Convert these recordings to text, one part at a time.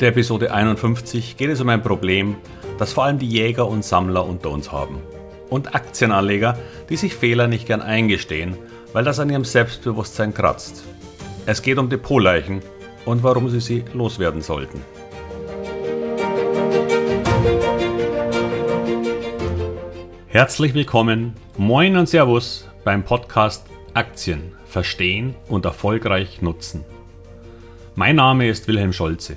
der Episode 51 geht es um ein Problem, das vor allem die Jäger und Sammler unter uns haben. Und Aktienanleger, die sich Fehler nicht gern eingestehen, weil das an ihrem Selbstbewusstsein kratzt. Es geht um Depotleichen und warum sie sie loswerden sollten. Herzlich willkommen, moin und Servus beim Podcast Aktien verstehen und erfolgreich nutzen. Mein Name ist Wilhelm Scholze.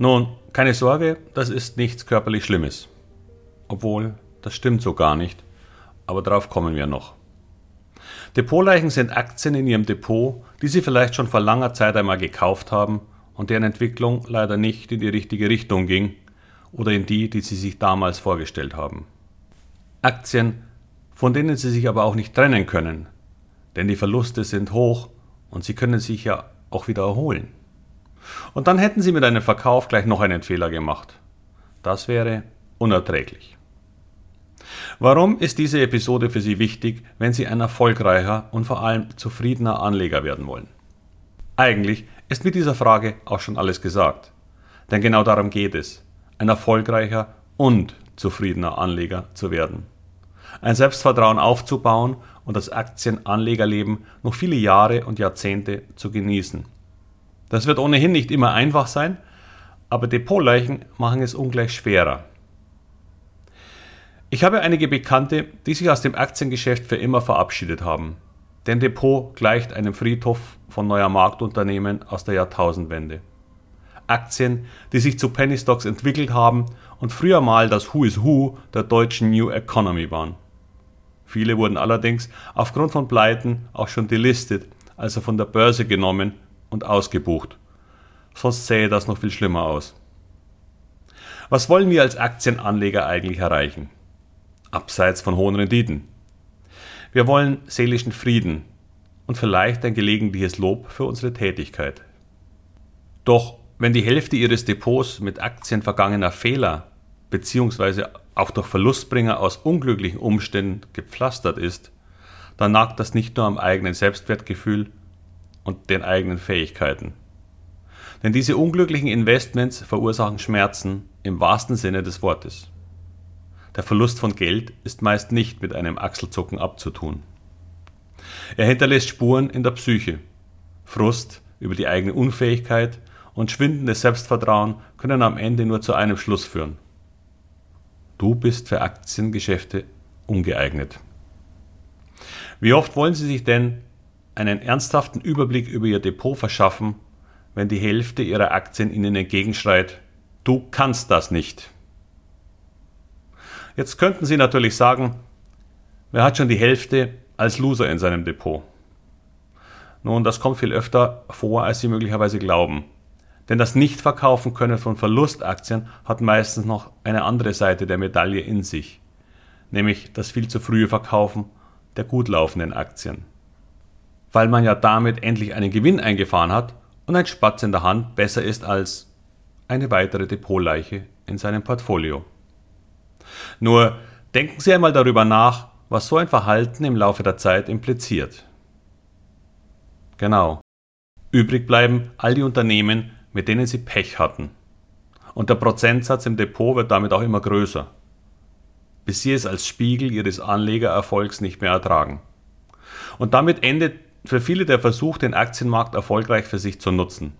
Nun, keine Sorge, das ist nichts körperlich Schlimmes. Obwohl, das stimmt so gar nicht, aber darauf kommen wir noch. Depotleichen sind Aktien in Ihrem Depot, die Sie vielleicht schon vor langer Zeit einmal gekauft haben und deren Entwicklung leider nicht in die richtige Richtung ging oder in die, die Sie sich damals vorgestellt haben. Aktien, von denen Sie sich aber auch nicht trennen können, denn die Verluste sind hoch und Sie können sich ja auch wieder erholen. Und dann hätten Sie mit einem Verkauf gleich noch einen Fehler gemacht. Das wäre unerträglich. Warum ist diese Episode für Sie wichtig, wenn Sie ein erfolgreicher und vor allem zufriedener Anleger werden wollen? Eigentlich ist mit dieser Frage auch schon alles gesagt. Denn genau darum geht es, ein erfolgreicher und zufriedener Anleger zu werden. Ein Selbstvertrauen aufzubauen und das Aktienanlegerleben noch viele Jahre und Jahrzehnte zu genießen. Das wird ohnehin nicht immer einfach sein, aber Depotleichen machen es ungleich schwerer. Ich habe einige Bekannte, die sich aus dem Aktiengeschäft für immer verabschiedet haben. Denn Depot gleicht einem Friedhof von neuer Marktunternehmen aus der Jahrtausendwende. Aktien, die sich zu Penny Stocks entwickelt haben und früher mal das Who is Who der deutschen New Economy waren. Viele wurden allerdings aufgrund von Pleiten auch schon delistet, also von der Börse genommen und ausgebucht. Sonst sähe das noch viel schlimmer aus. Was wollen wir als Aktienanleger eigentlich erreichen? Abseits von hohen Renditen. Wir wollen seelischen Frieden und vielleicht ein gelegentliches Lob für unsere Tätigkeit. Doch wenn die Hälfte Ihres Depots mit Aktien vergangener Fehler bzw. auch durch Verlustbringer aus unglücklichen Umständen gepflastert ist, dann nagt das nicht nur am eigenen Selbstwertgefühl, und den eigenen Fähigkeiten. Denn diese unglücklichen Investments verursachen Schmerzen im wahrsten Sinne des Wortes. Der Verlust von Geld ist meist nicht mit einem Achselzucken abzutun. Er hinterlässt Spuren in der Psyche. Frust über die eigene Unfähigkeit und schwindendes Selbstvertrauen können am Ende nur zu einem Schluss führen. Du bist für Aktiengeschäfte ungeeignet. Wie oft wollen Sie sich denn einen ernsthaften Überblick über Ihr Depot verschaffen, wenn die Hälfte Ihrer Aktien Ihnen entgegenschreit, du kannst das nicht. Jetzt könnten Sie natürlich sagen, wer hat schon die Hälfte als Loser in seinem Depot? Nun, das kommt viel öfter vor, als Sie möglicherweise glauben. Denn das Nichtverkaufen können von Verlustaktien hat meistens noch eine andere Seite der Medaille in sich, nämlich das viel zu frühe Verkaufen der gut laufenden Aktien weil man ja damit endlich einen Gewinn eingefahren hat und ein Spatz in der Hand besser ist als eine weitere Depotleiche in seinem Portfolio. Nur denken Sie einmal darüber nach, was so ein Verhalten im Laufe der Zeit impliziert. Genau. Übrig bleiben all die Unternehmen, mit denen Sie Pech hatten. Und der Prozentsatz im Depot wird damit auch immer größer, bis Sie es als Spiegel Ihres Anlegererfolgs nicht mehr ertragen. Und damit endet für viele der Versuch, den Aktienmarkt erfolgreich für sich zu nutzen.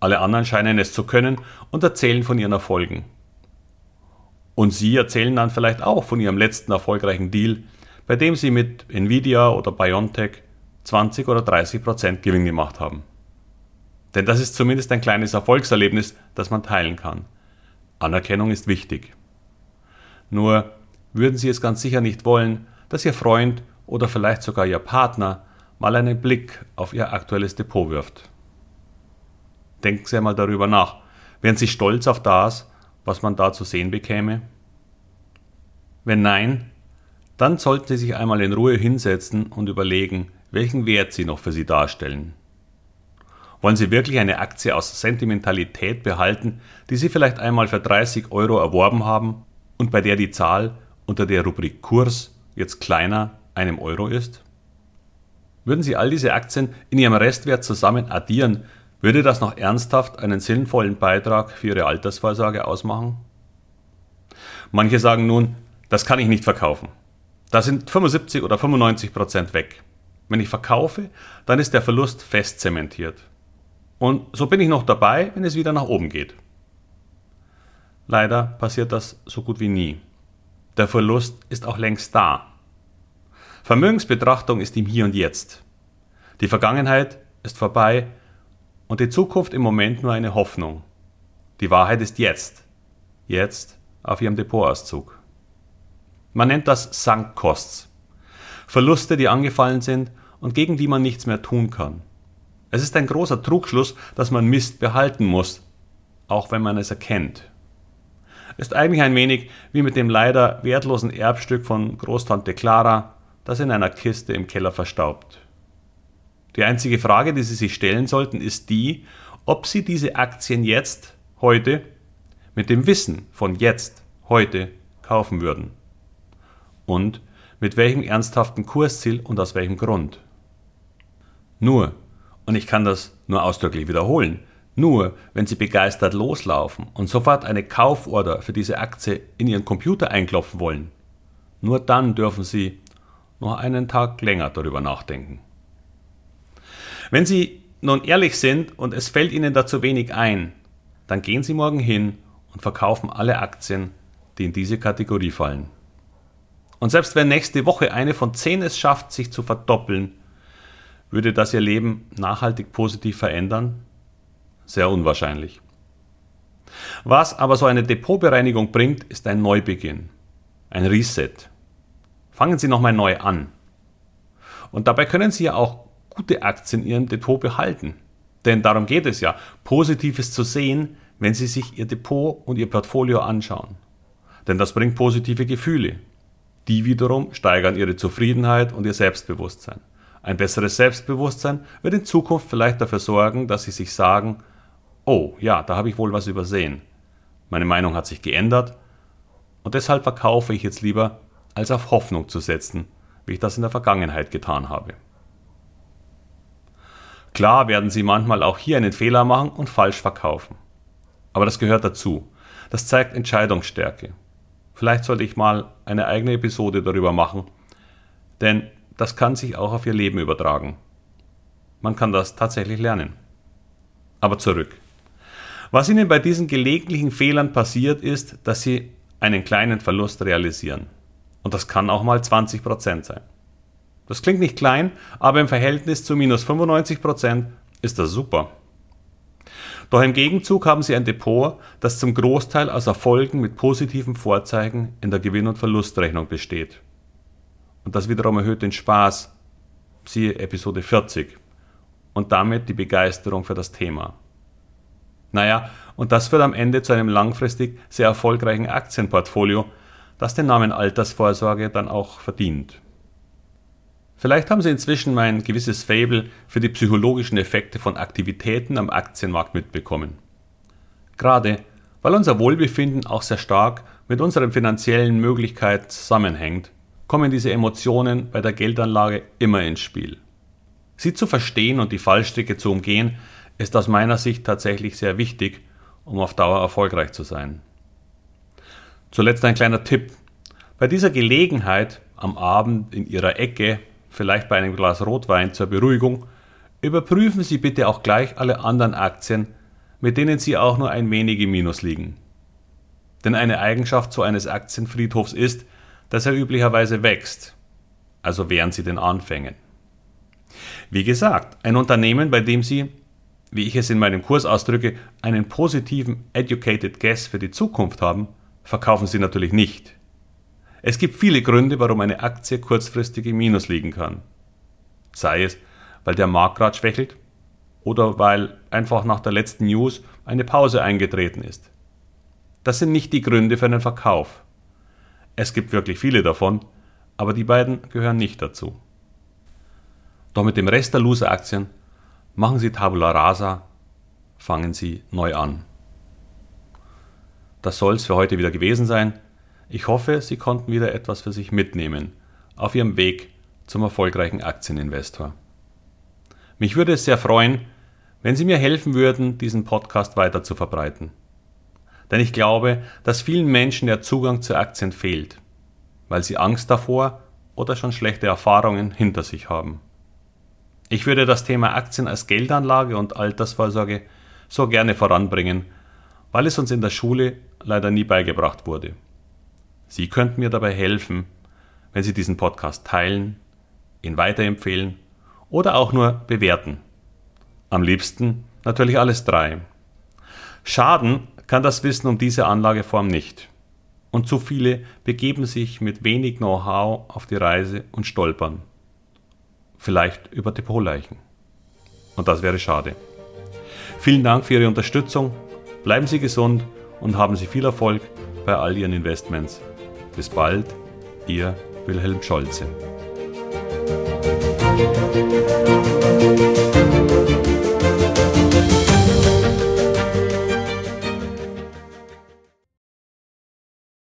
Alle anderen scheinen es zu können und erzählen von ihren Erfolgen. Und Sie erzählen dann vielleicht auch von Ihrem letzten erfolgreichen Deal, bei dem Sie mit Nvidia oder BioNTech 20 oder 30 Prozent Gewinn gemacht haben. Denn das ist zumindest ein kleines Erfolgserlebnis, das man teilen kann. Anerkennung ist wichtig. Nur würden Sie es ganz sicher nicht wollen, dass Ihr Freund oder vielleicht sogar Ihr Partner mal einen Blick auf Ihr aktuelles Depot wirft. Denken Sie einmal darüber nach. Wären Sie stolz auf das, was man da zu sehen bekäme? Wenn nein, dann sollten Sie sich einmal in Ruhe hinsetzen und überlegen, welchen Wert sie noch für Sie darstellen. Wollen Sie wirklich eine Aktie aus Sentimentalität behalten, die Sie vielleicht einmal für 30 Euro erworben haben und bei der die Zahl unter der Rubrik Kurs jetzt kleiner einem Euro ist? Würden Sie all diese Aktien in ihrem Restwert zusammen addieren, würde das noch ernsthaft einen sinnvollen Beitrag für Ihre Altersvorsorge ausmachen? Manche sagen nun, das kann ich nicht verkaufen. Da sind 75 oder 95 Prozent weg. Wenn ich verkaufe, dann ist der Verlust fest zementiert. Und so bin ich noch dabei, wenn es wieder nach oben geht. Leider passiert das so gut wie nie. Der Verlust ist auch längst da. Vermögensbetrachtung ist im Hier und Jetzt. Die Vergangenheit ist vorbei und die Zukunft im Moment nur eine Hoffnung. Die Wahrheit ist jetzt. Jetzt auf Ihrem Depotauszug. Man nennt das Sunk Costs. Verluste, die angefallen sind und gegen die man nichts mehr tun kann. Es ist ein großer Trugschluss, dass man Mist behalten muss, auch wenn man es erkennt. Ist eigentlich ein wenig wie mit dem leider wertlosen Erbstück von Großtante Clara, das in einer Kiste im Keller verstaubt. Die einzige Frage, die Sie sich stellen sollten, ist die, ob Sie diese Aktien jetzt, heute, mit dem Wissen von jetzt, heute kaufen würden. Und mit welchem ernsthaften Kursziel und aus welchem Grund. Nur und ich kann das nur ausdrücklich wiederholen, nur wenn Sie begeistert loslaufen und sofort eine Kauforder für diese Aktie in Ihren Computer einklopfen wollen, nur dann dürfen Sie noch einen Tag länger darüber nachdenken. Wenn Sie nun ehrlich sind und es fällt Ihnen dazu wenig ein, dann gehen Sie morgen hin und verkaufen alle Aktien, die in diese Kategorie fallen. Und selbst wenn nächste Woche eine von zehn es schafft, sich zu verdoppeln, würde das ihr Leben nachhaltig positiv verändern? Sehr unwahrscheinlich. Was aber so eine Depotbereinigung bringt, ist ein Neubeginn, ein Reset. Fangen Sie nochmal neu an. Und dabei können Sie ja auch gute Aktien in Ihrem Depot behalten. Denn darum geht es ja, Positives zu sehen, wenn Sie sich Ihr Depot und Ihr Portfolio anschauen. Denn das bringt positive Gefühle. Die wiederum steigern Ihre Zufriedenheit und Ihr Selbstbewusstsein. Ein besseres Selbstbewusstsein wird in Zukunft vielleicht dafür sorgen, dass Sie sich sagen, oh ja, da habe ich wohl was übersehen. Meine Meinung hat sich geändert und deshalb verkaufe ich jetzt lieber, als auf Hoffnung zu setzen, wie ich das in der Vergangenheit getan habe. Klar werden Sie manchmal auch hier einen Fehler machen und falsch verkaufen. Aber das gehört dazu. Das zeigt Entscheidungsstärke. Vielleicht sollte ich mal eine eigene Episode darüber machen, denn das kann sich auch auf ihr Leben übertragen. Man kann das tatsächlich lernen. Aber zurück. Was Ihnen bei diesen gelegentlichen Fehlern passiert, ist, dass Sie einen kleinen Verlust realisieren. Und das kann auch mal 20% sein. Das klingt nicht klein, aber im Verhältnis zu minus 95% ist das super. Doch im Gegenzug haben Sie ein Depot, das zum Großteil aus Erfolgen mit positiven Vorzeigen in der Gewinn- und Verlustrechnung besteht. Und das wiederum erhöht den Spaß, siehe Episode 40, und damit die Begeisterung für das Thema. Naja, und das führt am Ende zu einem langfristig sehr erfolgreichen Aktienportfolio, das den Namen Altersvorsorge dann auch verdient. Vielleicht haben Sie inzwischen mein gewisses Fable für die psychologischen Effekte von Aktivitäten am Aktienmarkt mitbekommen. Gerade weil unser Wohlbefinden auch sehr stark mit unseren finanziellen Möglichkeiten zusammenhängt, kommen diese Emotionen bei der Geldanlage immer ins Spiel. Sie zu verstehen und die Fallstricke zu umgehen, ist aus meiner Sicht tatsächlich sehr wichtig, um auf Dauer erfolgreich zu sein. Zuletzt ein kleiner Tipp. Bei dieser Gelegenheit am Abend in Ihrer Ecke, vielleicht bei einem Glas Rotwein zur Beruhigung, überprüfen Sie bitte auch gleich alle anderen Aktien, mit denen Sie auch nur ein wenig im Minus liegen. Denn eine Eigenschaft so eines Aktienfriedhofs ist, dass er üblicherweise wächst, also während Sie den Anfängen. Wie gesagt, ein Unternehmen, bei dem Sie, wie ich es in meinem Kurs ausdrücke, einen positiven Educated Guess für die Zukunft haben, verkaufen Sie natürlich nicht. Es gibt viele Gründe, warum eine Aktie kurzfristig im Minus liegen kann. Sei es, weil der Markt gerade schwächelt oder weil einfach nach der letzten News eine Pause eingetreten ist. Das sind nicht die Gründe für einen Verkauf. Es gibt wirklich viele davon, aber die beiden gehören nicht dazu. Doch mit dem Rest der Loser-Aktien machen Sie Tabula Rasa, fangen Sie neu an. Das soll es für heute wieder gewesen sein. Ich hoffe, Sie konnten wieder etwas für sich mitnehmen auf Ihrem Weg zum erfolgreichen Aktieninvestor. Mich würde es sehr freuen, wenn Sie mir helfen würden, diesen Podcast weiter zu verbreiten. Denn ich glaube, dass vielen Menschen der Zugang zu Aktien fehlt, weil sie Angst davor oder schon schlechte Erfahrungen hinter sich haben. Ich würde das Thema Aktien als Geldanlage und Altersvorsorge so gerne voranbringen, weil es uns in der Schule leider nie beigebracht wurde. Sie könnten mir dabei helfen, wenn Sie diesen Podcast teilen, ihn weiterempfehlen oder auch nur bewerten. Am liebsten natürlich alles drei. Schaden kann das Wissen um diese Anlageform nicht. Und zu viele begeben sich mit wenig Know-how auf die Reise und stolpern. Vielleicht über Depotleichen. Und das wäre schade. Vielen Dank für Ihre Unterstützung. Bleiben Sie gesund und haben Sie viel Erfolg bei all Ihren Investments. Bis bald, Ihr Wilhelm Scholze.